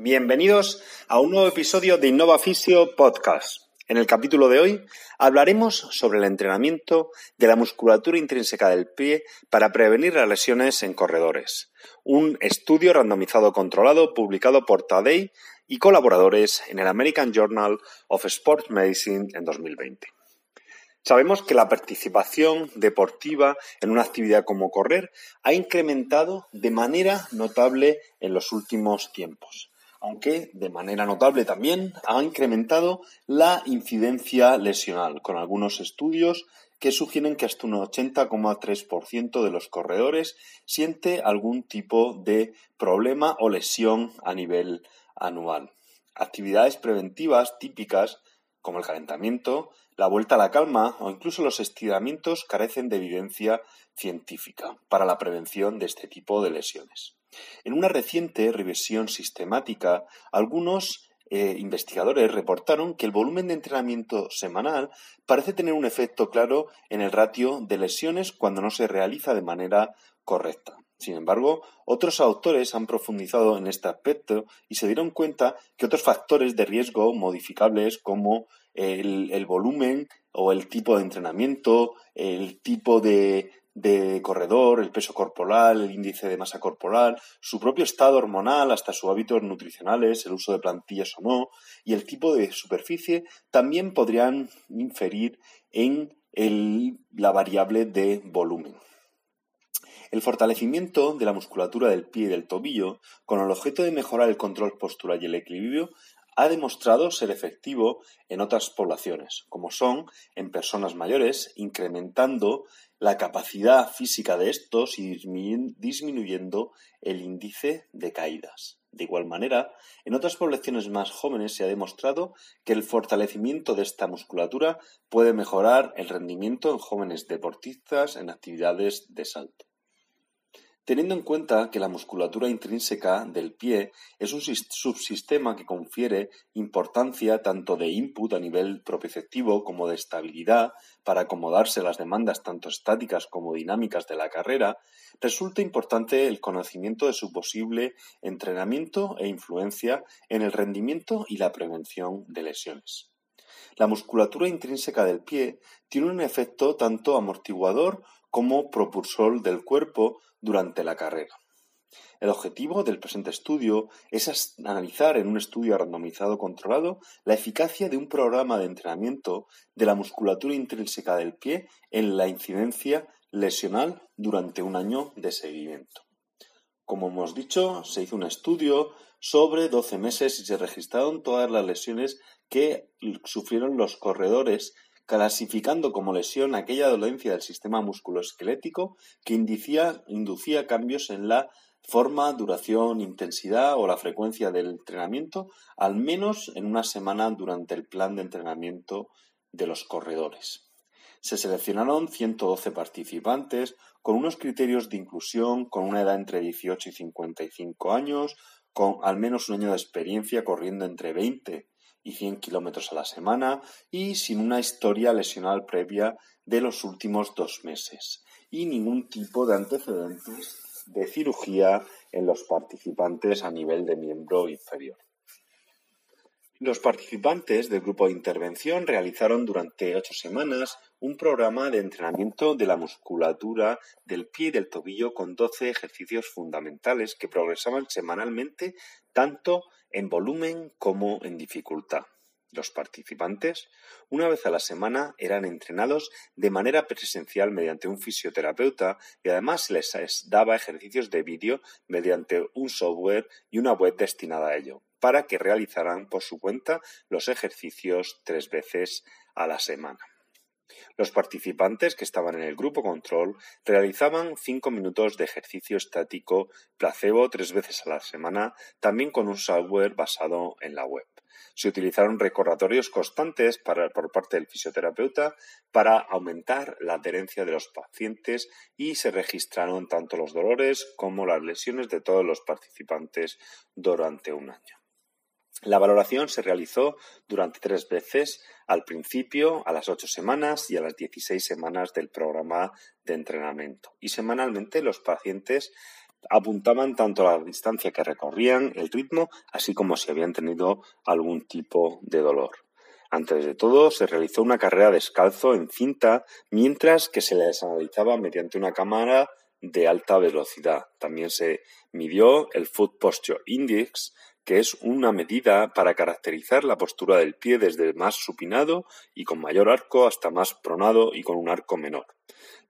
bienvenidos a un nuevo episodio de Innova Fisio Podcast. En el capítulo de hoy hablaremos sobre el entrenamiento de la musculatura intrínseca del pie para prevenir las lesiones en corredores. Un estudio randomizado controlado publicado por Tadei y colaboradores en el American Journal of Sports Medicine en 2020. Sabemos que la participación deportiva en una actividad como correr ha incrementado de manera notable en los últimos tiempos, aunque de manera notable también ha incrementado la incidencia lesional, con algunos estudios que sugieren que hasta un 80,3% de los corredores siente algún tipo de problema o lesión a nivel anual. Actividades preventivas típicas como el calentamiento, la vuelta a la calma o incluso los estiramientos carecen de evidencia científica para la prevención de este tipo de lesiones. En una reciente revisión sistemática, algunos eh, investigadores reportaron que el volumen de entrenamiento semanal parece tener un efecto claro en el ratio de lesiones cuando no se realiza de manera correcta. Sin embargo, otros autores han profundizado en este aspecto y se dieron cuenta que otros factores de riesgo modificables como el, volumen o el tipo de entrenamiento, el tipo de, de corredor, el peso corporal, el índice de masa corporal, su propio estado hormonal, hasta sus hábitos nutricionales, el uso de plantillas o no, y el tipo de superficie también podrían inferir en la variable de volumen. El fortalecimiento de la musculatura del pie y del tobillo, con el objeto de mejorar el control postural y el equilibrio, ha demostrado ser efectivo en otras poblaciones, como son en personas mayores, incrementando la capacidad física de estos y disminuyendo el índice de caídas. De igual manera, en otras poblaciones más jóvenes se ha demostrado que el fortalecimiento de esta musculatura puede mejorar el rendimiento en jóvenes deportistas en actividades de salto. Teniendo en cuenta que la musculatura intrínseca del pie es un subsistema que confiere importancia tanto de input a nivel propioceptivo como de estabilidad para acomodarse a las demandas tanto estáticas como dinámicas de la carrera, resulta importante el conocimiento de su posible entrenamiento e influencia en el rendimiento y la prevención de lesiones. La musculatura intrínseca del pie tiene un efecto tanto amortiguador como propulsor del cuerpo durante la carrera. El objetivo del presente estudio es analizar en un estudio randomizado controlado la eficacia de un programa de entrenamiento de la musculatura intrínseca del pie en la incidencia lesional durante un año de seguimiento. Como hemos dicho, se hizo un estudio sobre 12 meses y se registraron todas las lesiones que sufrieron los corredores clasificando como lesión aquella dolencia del sistema musculoesquelético que inducía, cambios en la forma, duración, intensidad o la frecuencia del entrenamiento, al menos en una semana durante el plan de entrenamiento de los corredores. Se seleccionaron 112 participantes con unos criterios de inclusión con una edad entre 18 y 55 años, con al menos un año de experiencia corriendo entre 20 y 100 kilómetros a la semana y sin una historia lesional previa de los últimos dos meses y ningún tipo de antecedentes de cirugía en los participantes a nivel de miembro inferior. Los participantes del grupo de intervención realizaron durante ocho semanas un programa de entrenamiento de la musculatura del pie y del tobillo con 12 ejercicios fundamentales que progresaban semanalmente tanto en volumen como en dificultad. Los participantes, una vez a la semana, eran entrenados de manera presencial mediante un fisioterapeuta y además les daba ejercicios de vídeo mediante un software y una web destinada a ello, para que realizaran por su cuenta los ejercicios tres veces a la semana. Los participantes que estaban en el grupo control realizaban cinco minutos de ejercicio estático placebo tres veces a la semana, también con un software basado en la web. Se utilizaron recordatorios constantes por parte del fisioterapeuta para aumentar la adherencia de los pacientes y se registraron tanto los dolores como las lesiones de todos los participantes durante un año. La valoración se realizó durante tres veces, al principio, a las ocho semanas y a las dieciséis semanas del programa de entrenamiento. Y semanalmente los pacientes apuntaban tanto la distancia que recorrían, el ritmo, así como si habían tenido algún tipo de dolor. Antes de todo, se realizó una carrera descalzo en cinta, mientras que se les analizaba mediante una cámara de alta velocidad. También se midió el Foot Posture Index, que es una medida para caracterizar la postura del pie desde más supinado y con mayor arco hasta más pronado y con un arco menor.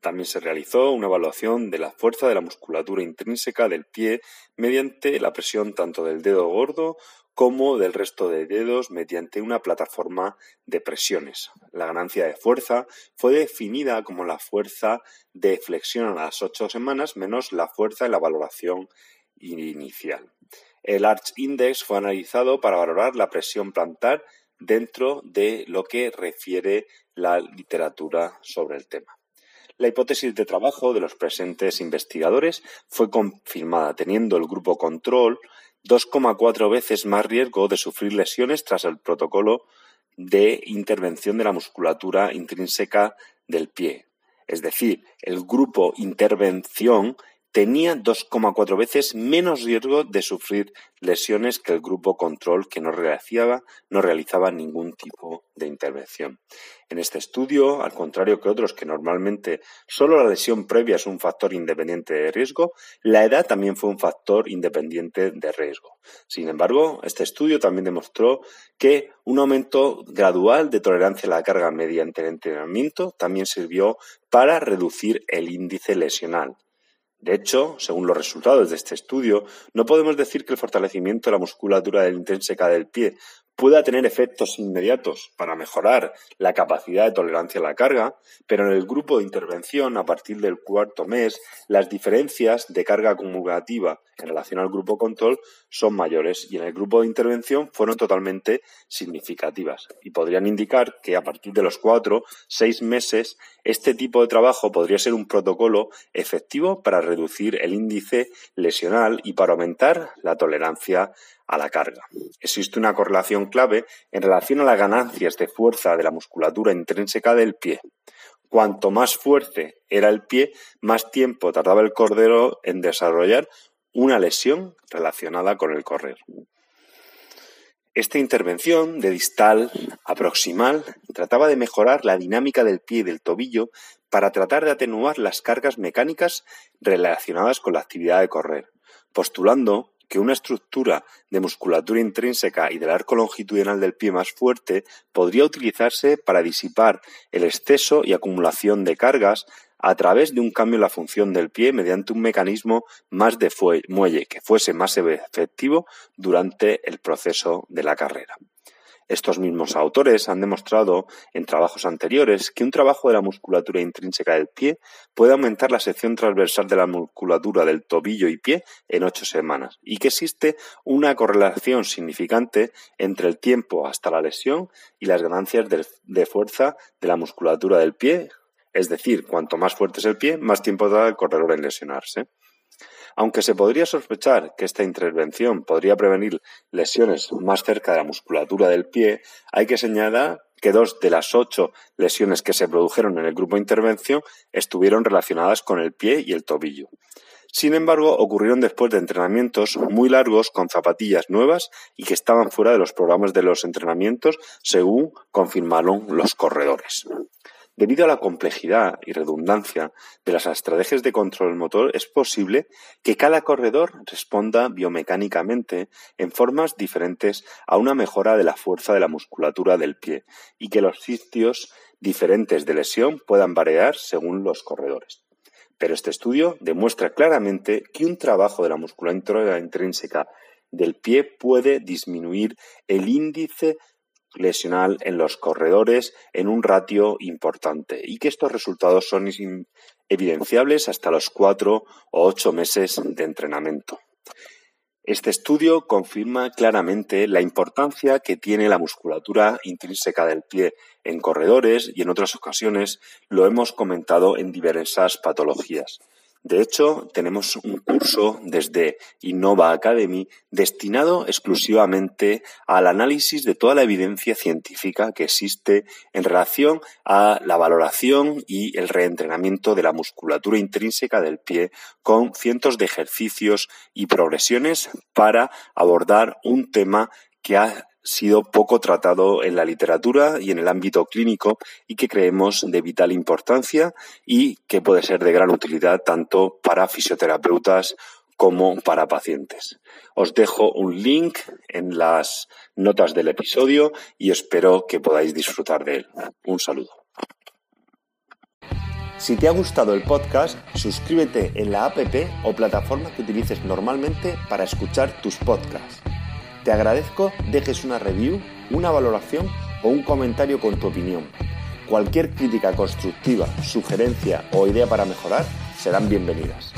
También se realizó una evaluación de la fuerza de la musculatura intrínseca del pie mediante la presión tanto del dedo gordo como del resto de dedos mediante una plataforma de presiones. La ganancia de fuerza fue definida como la fuerza de flexión a las ocho semanas menos la fuerza en la valoración inicial. El Arch Index fue analizado para valorar la presión plantar dentro de lo que refiere la literatura sobre el tema. La hipótesis de trabajo de los presentes investigadores fue confirmada, teniendo el grupo control 2,4 veces más riesgo de sufrir lesiones tras el protocolo de intervención de la musculatura intrínseca del pie. Es decir, el grupo intervención tenía 2,4 veces menos riesgo de sufrir lesiones que el grupo control que no realizaba, ningún tipo de intervención. En este estudio, al contrario que otros que normalmente solo la lesión previa es un factor independiente de riesgo, la edad también fue un factor independiente de riesgo. Sin embargo, este estudio también demostró que un aumento gradual de tolerancia a la carga mediante el entrenamiento también sirvió para reducir el índice lesional. De hecho, según los resultados de este estudio, no podemos decir que el fortalecimiento de la musculatura del intrínseca del pie pueda tener efectos inmediatos para mejorar la capacidad de tolerancia a la carga, pero en el grupo de intervención, a partir del cuarto mes, las diferencias de carga acumulativa en relación al grupo control son mayores y en el grupo de intervención fueron totalmente significativas. Y podrían indicar que a partir de los cuatro, seis meses, este tipo de trabajo podría ser un protocolo efectivo para reducir el índice lesional y para aumentar la tolerancia a la carga. Existe una correlación clave en relación a las ganancias de fuerza de la musculatura intrínseca del pie. Cuanto más fuerte era el pie, más tiempo tardaba el cordero en desarrollar una lesión relacionada con el correr. Esta intervención de distal a proximal trataba de mejorar la dinámica del pie y del tobillo para tratar de atenuar las cargas mecánicas relacionadas con la actividad de correr, postulando que una estructura de musculatura intrínseca y del arco longitudinal del pie más fuerte podría utilizarse para disipar el exceso y acumulación de cargas a través de un cambio en la función del pie mediante un mecanismo más de muelle que fuese más efectivo durante el proceso de la carrera. Estos mismos autores han demostrado en trabajos anteriores que un trabajo de la musculatura intrínseca del pie puede aumentar la sección transversal de la musculatura del tobillo y pie en ocho semanas y que existe una correlación significante entre el tiempo hasta la lesión y las ganancias de, fuerza de la musculatura del pie. Es decir, cuanto más fuerte es el pie, más tiempo da el corredor en lesionarse. Aunque se podría sospechar que esta intervención podría prevenir lesiones más cerca de la musculatura del pie, hay que señalar que dos de las ocho lesiones que se produjeron en el grupo de intervención estuvieron relacionadas con el pie y el tobillo. Sin embargo, ocurrieron después de entrenamientos muy largos con zapatillas nuevas y que estaban fuera de los programas de los entrenamientos, según confirmaron los corredores. Debido a la complejidad y redundancia de las estrategias de control motor, es posible que cada corredor responda biomecánicamente en formas diferentes a una mejora de la fuerza de la musculatura del pie y que los sitios diferentes de lesión puedan variar según los corredores. Pero este estudio demuestra claramente que un trabajo de la musculatura intrínseca del pie puede disminuir el índice lesional en los corredores en un ratio importante y que estos resultados son evidenciables hasta los cuatro o ocho meses de entrenamiento. Este estudio confirma claramente la importancia que tiene la musculatura intrínseca del pie en corredores y en otras ocasiones lo hemos comentado en diversas patologías. De hecho, tenemos un curso desde Innova Academy destinado exclusivamente al análisis de toda la evidencia científica que existe en relación a la valoración y el reentrenamiento de la musculatura intrínseca del pie con cientos de ejercicios y progresiones para abordar un tema que ha sido poco tratado en la literatura y en el ámbito clínico y que creemos de vital importancia y que puede ser de gran utilidad tanto para fisioterapeutas como para pacientes. Os dejo un link en las notas del episodio y espero que podáis disfrutar de él. Un saludo. Si te ha gustado el podcast, suscríbete en la app o plataforma que utilices normalmente para escuchar tus podcasts. Te agradezco dejes una review, una valoración o un comentario con tu opinión. Cualquier crítica constructiva, sugerencia o idea para mejorar serán bienvenidas.